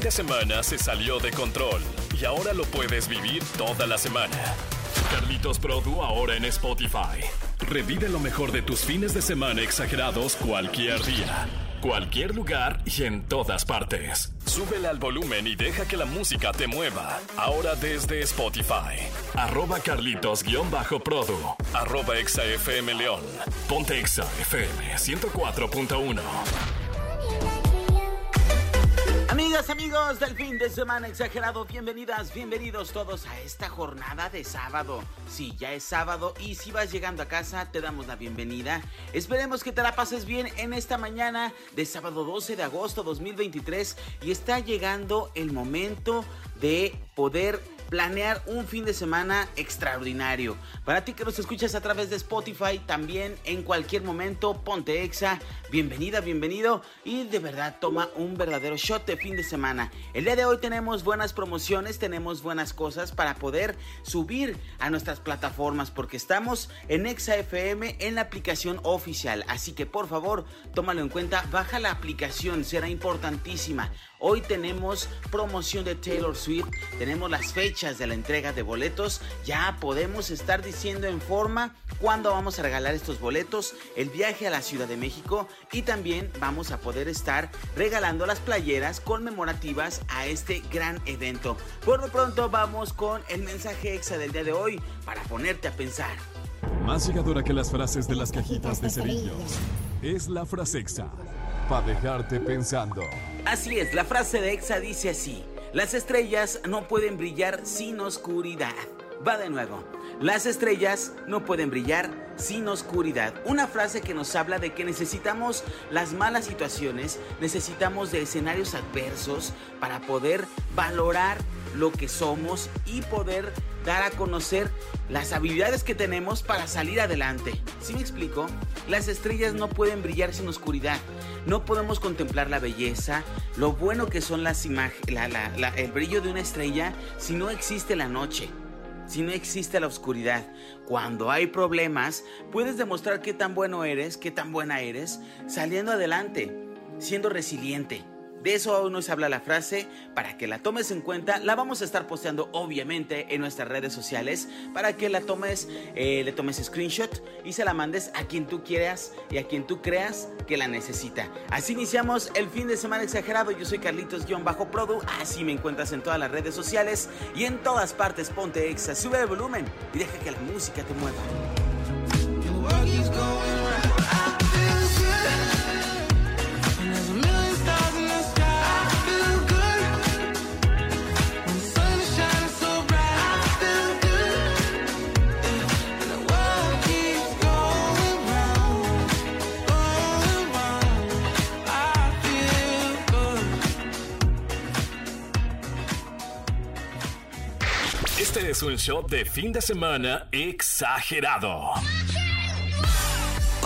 fin de semana se salió de control y ahora lo puedes vivir toda la semana. Carlitos Produ ahora en Spotify. Revive lo mejor de tus fines de semana exagerados cualquier día, cualquier lugar y en todas partes. Súbele al volumen y deja que la música te mueva. Ahora desde Spotify. Arroba Carlitos-Produ. Arroba ExaFM León. Ponte Exa FM 104.1. Amigos del fin de semana exagerado, bienvenidas, bienvenidos todos a esta jornada de sábado. Sí, ya es sábado y si vas llegando a casa te damos la bienvenida. Esperemos que te la pases bien en esta mañana de sábado 12 de agosto 2023 y está llegando el momento de poder planear un fin de semana extraordinario. Para ti que nos escuchas a través de Spotify, también en cualquier momento, ponte exa, bienvenida, bienvenido y de verdad toma un verdadero shot de fin de semana. El día de hoy tenemos buenas promociones, tenemos buenas cosas para poder subir a nuestras plataformas porque estamos en Exa FM en la aplicación oficial. Así que por favor, tómalo en cuenta, baja la aplicación, será importantísima. Hoy tenemos promoción de Taylor Swift, tenemos las fechas de la entrega de boletos, ya podemos estar diciendo en forma cuándo vamos a regalar estos boletos, el viaje a la Ciudad de México y también vamos a poder estar regalando las playeras conmemorativas a este gran evento. Por lo pronto vamos con el mensaje exa del día de hoy para ponerte a pensar. Más llegadora que las frases de las cajitas de cerillos es la frase exa para dejarte pensando. Así es, la frase de Exa dice así, las estrellas no pueden brillar sin oscuridad. Va de nuevo. Las estrellas no pueden brillar sin oscuridad. Una frase que nos habla de que necesitamos las malas situaciones, necesitamos de escenarios adversos para poder valorar lo que somos y poder dar a conocer las habilidades que tenemos para salir adelante. ¿Sí me explico? Las estrellas no pueden brillar sin oscuridad. No podemos contemplar la belleza, lo bueno que son las imágenes, el brillo de una estrella si no existe la noche si no existe la oscuridad. Cuando hay problemas, puedes demostrar qué tan bueno eres, qué tan buena eres, saliendo adelante, siendo resiliente. De eso aún nos habla la frase, para que la tomes en cuenta, la vamos a estar posteando obviamente en nuestras redes sociales, para que la tomes, eh, le tomes screenshot y se la mandes a quien tú quieras y a quien tú creas que la necesita. Así iniciamos el fin de semana exagerado, yo soy Carlitos-Produ, así me encuentras en todas las redes sociales y en todas partes. Ponte exa, sube el volumen y deja que la música te mueva. Show de fin de semana exagerado.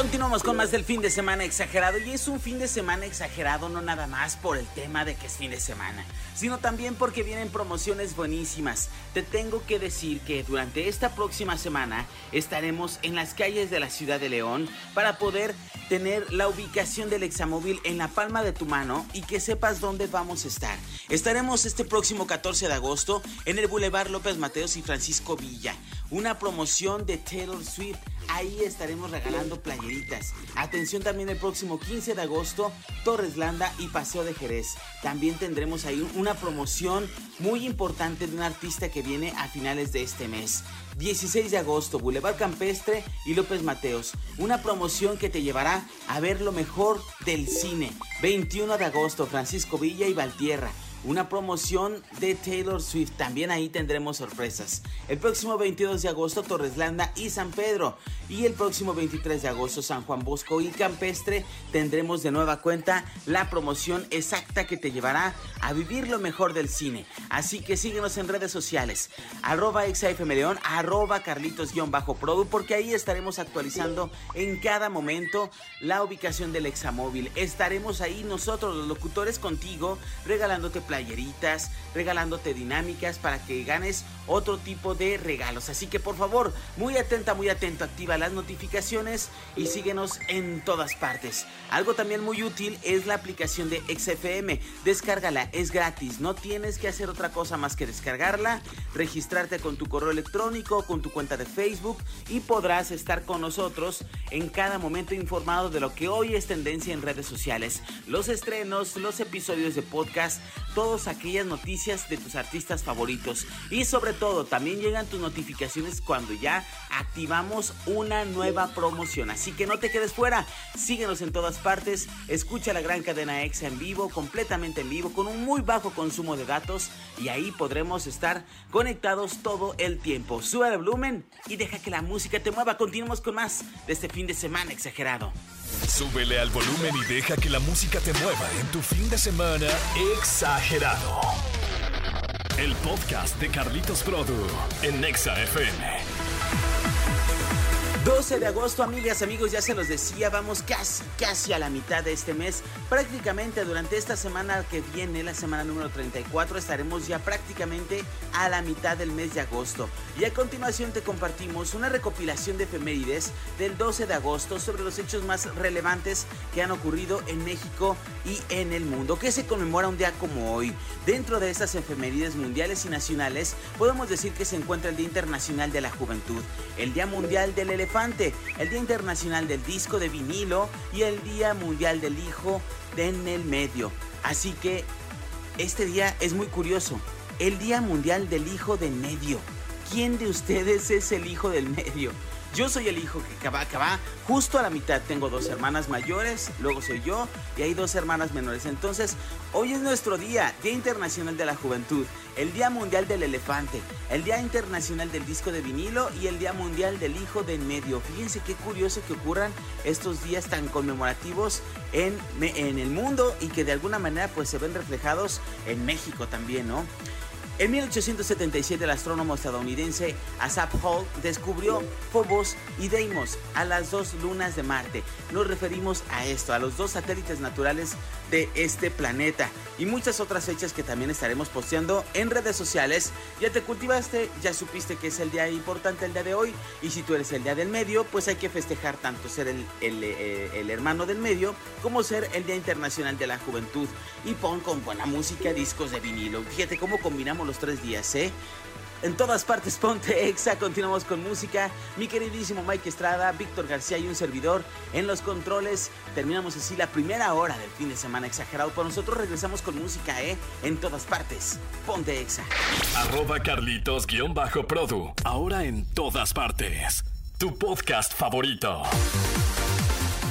Continuamos con más del fin de semana exagerado y es un fin de semana exagerado no nada más por el tema de que es fin de semana, sino también porque vienen promociones buenísimas. Te tengo que decir que durante esta próxima semana estaremos en las calles de la ciudad de León para poder tener la ubicación del examóvil en la palma de tu mano y que sepas dónde vamos a estar. Estaremos este próximo 14 de agosto en el Boulevard López Mateos y Francisco Villa, una promoción de Taylor Swift ahí estaremos regalando playeritas. Atención también el próximo 15 de agosto, Torres Landa y Paseo de Jerez. También tendremos ahí una promoción muy importante de un artista que viene a finales de este mes. 16 de agosto, Boulevard Campestre y López Mateos. Una promoción que te llevará a ver lo mejor del cine. 21 de agosto, Francisco Villa y Valtierra una promoción de Taylor Swift. También ahí tendremos sorpresas. El próximo 22 de agosto Torreslanda y San Pedro. Y el próximo 23 de agosto San Juan Bosco y Campestre tendremos de nueva cuenta la promoción exacta que te llevará a vivir lo mejor del cine. Así que síguenos en redes sociales. Arroba XAFMLeón, arroba Carlitos-Produ porque ahí estaremos actualizando en cada momento la ubicación del examóvil. Estaremos ahí nosotros los locutores contigo regalándote playeritas, regalándote dinámicas para que ganes otro tipo de regalos. Así que por favor, muy atenta, muy atento, activa las notificaciones y síguenos en todas partes. Algo también muy útil es la aplicación de XFM. Descárgala, es gratis, no tienes que hacer otra cosa más que descargarla, registrarte con tu correo electrónico, con tu cuenta de Facebook y podrás estar con nosotros en cada momento informado de lo que hoy es tendencia en redes sociales, los estrenos, los episodios de podcast, todas aquellas noticias de tus artistas favoritos y sobre todo también llegan tus notificaciones cuando ya activamos una nueva promoción. Así que no te quedes fuera, síguenos en todas partes, escucha la gran cadena EXA en vivo, completamente en vivo, con un muy bajo consumo de datos y ahí podremos estar conectados todo el tiempo. Sube el volumen y deja que la música te mueva. Continuemos con más de este fin de semana exagerado. Súbele al volumen y deja que la música te mueva en tu fin de semana exagerado. El podcast de Carlitos Produ en Nexa FM. 12 de agosto, amigas, amigos, ya se los decía, vamos casi, casi a la mitad de este mes. Prácticamente durante esta semana que viene, la semana número 34, estaremos ya prácticamente a la mitad del mes de agosto. Y a continuación te compartimos una recopilación de efemérides del 12 de agosto sobre los hechos más relevantes que han ocurrido en México y en el mundo, que se conmemora un día como hoy. Dentro de estas efemérides mundiales y nacionales, podemos decir que se encuentra el Día Internacional de la Juventud, el Día Mundial del Elefante, el Día Internacional del Disco de Vinilo y el Día Mundial del Hijo en el Medio. Así que este día es muy curioso. El Día Mundial del Hijo de Medio. ¿Quién de ustedes es el hijo del medio? Yo soy el hijo que que va justo a la mitad. Tengo dos hermanas mayores, luego soy yo y hay dos hermanas menores. Entonces, hoy es nuestro día, Día Internacional de la Juventud, el Día Mundial del Elefante, el Día Internacional del Disco de Vinilo y el Día Mundial del Hijo de Medio. Fíjense qué curioso que ocurran estos días tan conmemorativos en, en el mundo y que de alguna manera pues se ven reflejados en México también, ¿no? En 1877 el astrónomo estadounidense Asaph Hall descubrió Phobos y Deimos a las dos lunas de Marte. Nos referimos a esto, a los dos satélites naturales de este planeta y muchas otras fechas que también estaremos posteando en redes sociales. Ya te cultivaste, ya supiste que es el día importante el día de hoy y si tú eres el día del medio, pues hay que festejar tanto ser el, el, eh, hermano del medio como ser el Día Internacional de la Juventud y pon con buena música discos de vinilo. Fíjate cómo combinamos tres días, ¿eh? En todas partes ponte exa, continuamos con música. Mi queridísimo Mike Estrada, Víctor García y un servidor en los controles. Terminamos así la primera hora del fin de semana exagerado. Por nosotros regresamos con música, ¿eh? En todas partes. Ponte exa. Arroba Carlitos-Produ. Ahora en todas partes. Tu podcast favorito.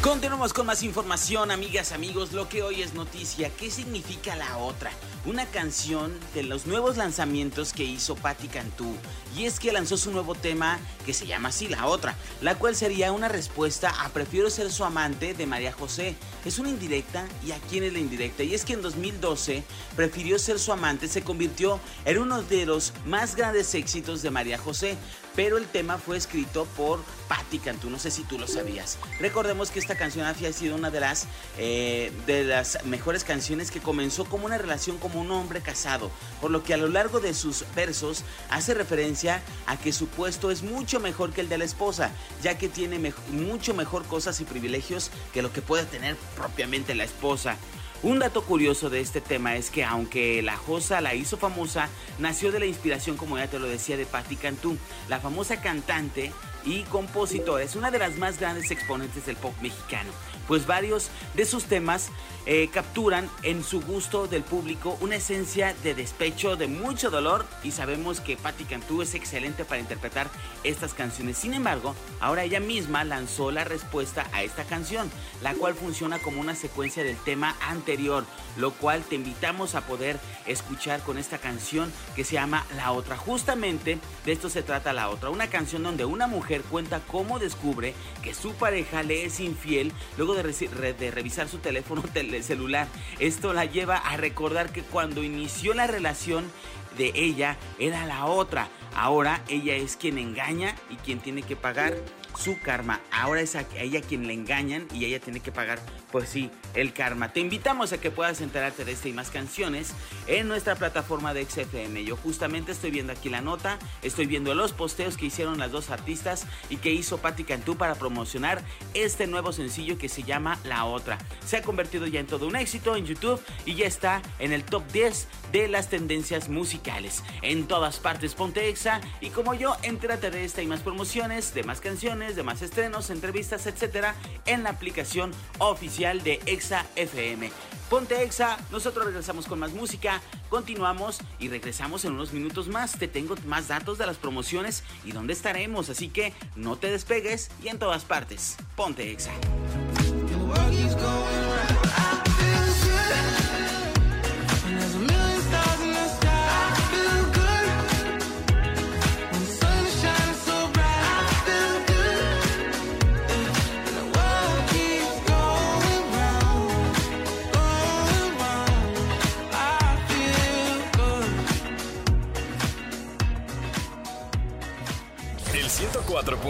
Continuamos con más información, amigas, amigos. Lo que hoy es noticia. ¿Qué significa la otra? Una canción de los nuevos lanzamientos que hizo Patti Cantú. Y es que lanzó su nuevo tema que se llama así, La Otra, la cual sería una respuesta a Prefiero ser su amante de María José. Es una indirecta y a quién es la indirecta. Y es que en 2012 Prefirió ser su amante se convirtió en uno de los más grandes éxitos de María José pero el tema fue escrito por Patti Cantú, no sé si tú lo sabías. Recordemos que esta canción ha sido una de las, eh, de las mejores canciones que comenzó como una relación como un hombre casado, por lo que a lo largo de sus versos hace referencia a que su puesto es mucho mejor que el de la esposa, ya que tiene mucho mejor cosas y privilegios que lo que puede tener propiamente la esposa. Un dato curioso de este tema es que aunque la Josa la hizo famosa, nació de la inspiración, como ya te lo decía, de Patti Cantú, la famosa cantante y compositora. Es una de las más grandes exponentes del pop mexicano, pues varios de sus temas eh, capturan en su gusto del público una esencia de despecho, de mucho dolor y sabemos que Patti Cantú es excelente para interpretar estas canciones. Sin embargo, ahora ella misma lanzó la respuesta a esta canción, la cual funciona como una secuencia del tema anterior, lo cual te invitamos a poder escuchar con esta canción que se llama La Otra. Justamente de esto se trata La Otra, una canción donde una mujer cuenta cómo descubre que su pareja le es infiel luego de, revisar su teléfono celular. Esto la lleva a recordar que cuando inició la relación de ella era la otra. Ahora ella es quien engaña y quien tiene que pagar su karma. Ahora es a ella quien le engañan y ella tiene que pagar, pues sí, el karma. Te invitamos a que puedas enterarte de esta y más canciones en nuestra plataforma de XFM. Yo justamente estoy viendo aquí la nota, estoy viendo los posteos que hicieron las dos artistas y que hizo Patti Cantú para promocionar este nuevo sencillo que se llama La Otra. Se ha convertido ya en todo un éxito en YouTube y ya está en el top 10 de las tendencias musicales. En todas partes ponte Exa y como yo, entérate de esta y más promociones, de más canciones, de más estrenos, entrevistas, etcétera, en la aplicación oficial de Exa FM. Ponte Exa, nosotros regresamos con más música, continuamos y regresamos en unos minutos más. Te tengo más datos de las promociones y dónde estaremos, así que no te despegues y en todas partes. Ponte Exa.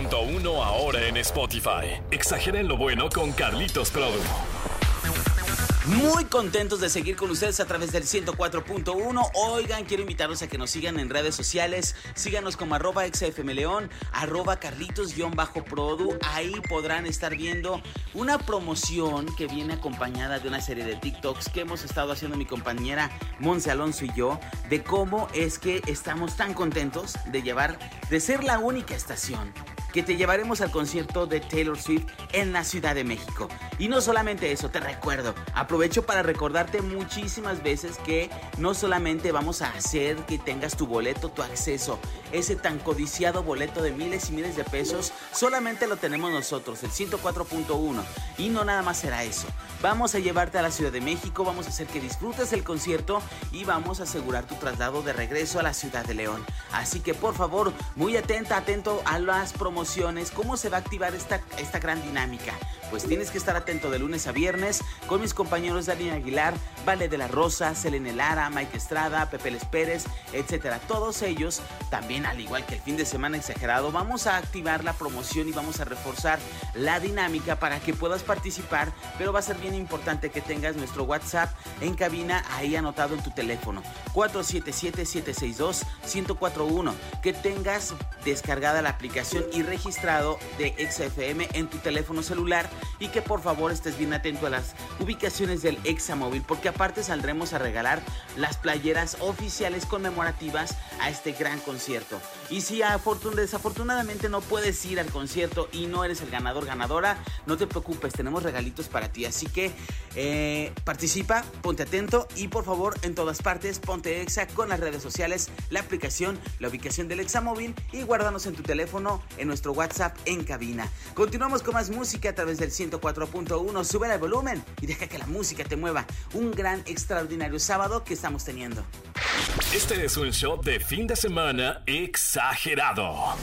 4.1 ahora en Spotify. Exageren lo bueno con Carlitos Produ. Muy contentos de seguir con ustedes a través del 104.1. Oigan, quiero invitarlos a que nos sigan en redes sociales. Síganos como arroba xfmleón, arroba carlitos-produ. Ahí podrán estar viendo una promoción que viene acompañada de una serie de TikToks que hemos estado haciendo mi compañera Monse Alonso y yo. De cómo es que estamos tan contentos de llevar, de ser la única estación que te llevaremos al concierto de Taylor Swift en la Ciudad de México. Y no solamente eso, te recuerdo, aprovecho para recordarte muchísimas veces que no solamente vamos a hacer que tengas tu boleto, tu acceso, ese tan codiciado boleto de miles y miles de pesos, solamente lo tenemos nosotros, el 104.1. Y no nada más será eso. Vamos a llevarte a la Ciudad de México, vamos a hacer que disfrutes el concierto y vamos a asegurar tu traslado de regreso a la Ciudad de León. Así que por favor, muy atenta, atento a las promociones, cómo se va a activar esta, esta gran dinámica pues tienes que estar atento de lunes a viernes con mis compañeros Dani Aguilar, Vale de la Rosa, Selene Lara, Mike Estrada, Pepe Les Pérez, etcétera. Todos ellos, también al igual que el fin de semana exagerado, vamos a activar la promoción y vamos a reforzar la dinámica para que puedas participar, pero va a ser bien importante que tengas nuestro WhatsApp en cabina ahí anotado en tu teléfono 477-762-1041, que tengas descargada la aplicación y registrado de XFM en tu teléfono celular y que por favor estés bien atento a las ubicaciones del Examóvil porque aparte saldremos a regalar las playeras oficiales conmemorativas a este gran concierto. Y si desafortunadamente no puedes ir al concierto y no eres el ganador ganadora, no te preocupes, tenemos regalitos para ti. Así que eh, participa, ponte atento y por favor en todas partes ponte Exa con las redes sociales, la aplicación, la ubicación del Examóvil y guárdanos en tu teléfono en nuestro WhatsApp en cabina. Continuamos con más música a través del 104.1. Sube el volumen y deja que la música te mueva. Un gran, extraordinario sábado que estamos teniendo. Este es un show de fin de semana exagerado.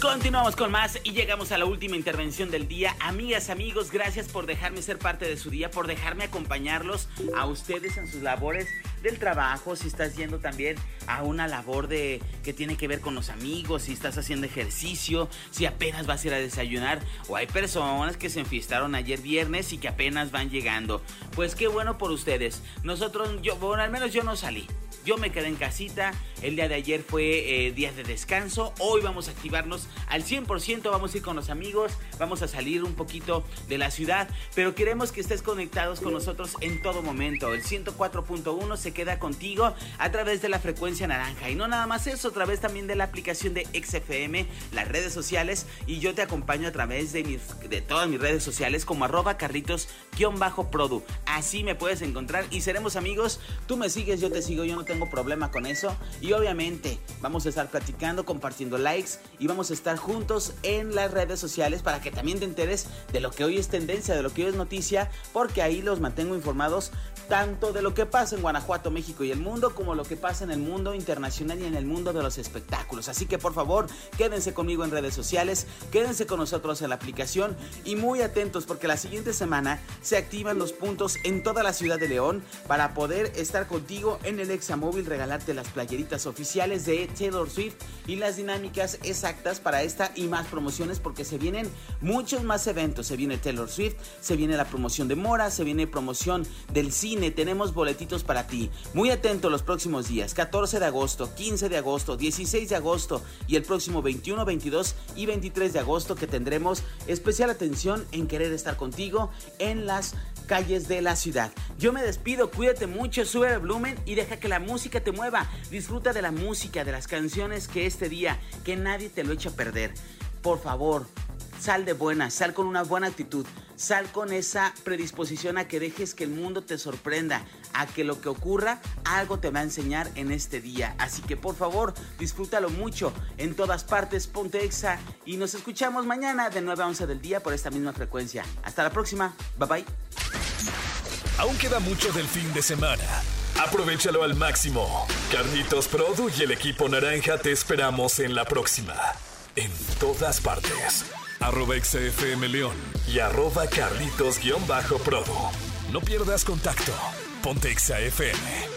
Continuamos con más y llegamos a la última intervención del día. Amigas, amigos, gracias por dejarme ser parte de su día, por dejarme acompañarlos a ustedes en sus labores del trabajo, si estás yendo también a una labor de que tiene que ver con los amigos, si estás haciendo ejercicio, si apenas vas a ir a desayunar o hay personas que se enfiestaron ayer viernes y que apenas van llegando. Pues qué bueno por ustedes. Nosotros yo bueno, al menos yo no salí. Yo me quedé en casita, el día de ayer fue eh, día de descanso, hoy vamos a activarnos al 100%, vamos a ir con los amigos, vamos a salir un poquito de la ciudad, pero queremos que estés conectados con nosotros en todo momento. El 104.1 se queda contigo a través de la frecuencia naranja. Y no nada más eso, a través también de la aplicación de XFM, las redes sociales. Y yo te acompaño a través de, mis, de todas mis redes sociales como arroba carritos-produ. Así me puedes encontrar y seremos amigos, tú me sigues, yo te sigo, yo no tengo problema con eso. Obviamente vamos a estar platicando, compartiendo likes y vamos a estar juntos en las redes sociales para que también te enteres de lo que hoy es tendencia, de lo que hoy es noticia, porque ahí los mantengo informados tanto de lo que pasa en Guanajuato, México y el mundo, como lo que pasa en el mundo internacional y en el mundo de los espectáculos. Así que por favor, quédense conmigo en redes sociales, quédense con nosotros en la aplicación y muy atentos porque la siguiente semana se activan los puntos en toda la ciudad de León para poder estar contigo en el Exa Móvil regalarte las playeritas oficiales de Taylor Swift y las dinámicas exactas para esta y más promociones porque se vienen muchos más eventos. Se viene Taylor Swift, se viene la promoción de Mora, se viene promoción del cine, tenemos boletitos para ti. Muy atento los próximos días, 14 de agosto, 15 de agosto, 16 de agosto y el próximo 21, 22 y 23 de agosto que tendremos especial atención en querer estar contigo en las calles de la ciudad. Yo me despido, cuídate mucho, sube el volumen y deja que la música te mueva. Disfruta de la música, de las canciones que este día, que nadie te lo eche a perder. Por favor, sal de buena, sal con una buena actitud, sal con esa predisposición a que dejes que el mundo te sorprenda, a que lo que ocurra, algo te va a enseñar en este día. Así que por favor, disfrútalo mucho en todas partes, ponte y nos escuchamos mañana de 9 a 11 del día por esta misma frecuencia. Hasta la próxima, bye bye. Aún queda mucho del fin de semana. Aprovechalo al máximo. Carlitos Produ y el equipo naranja te esperamos en la próxima. En todas partes. Arroba XFM León y arroba Carlitos-Produ. No pierdas contacto. Ponte XFM.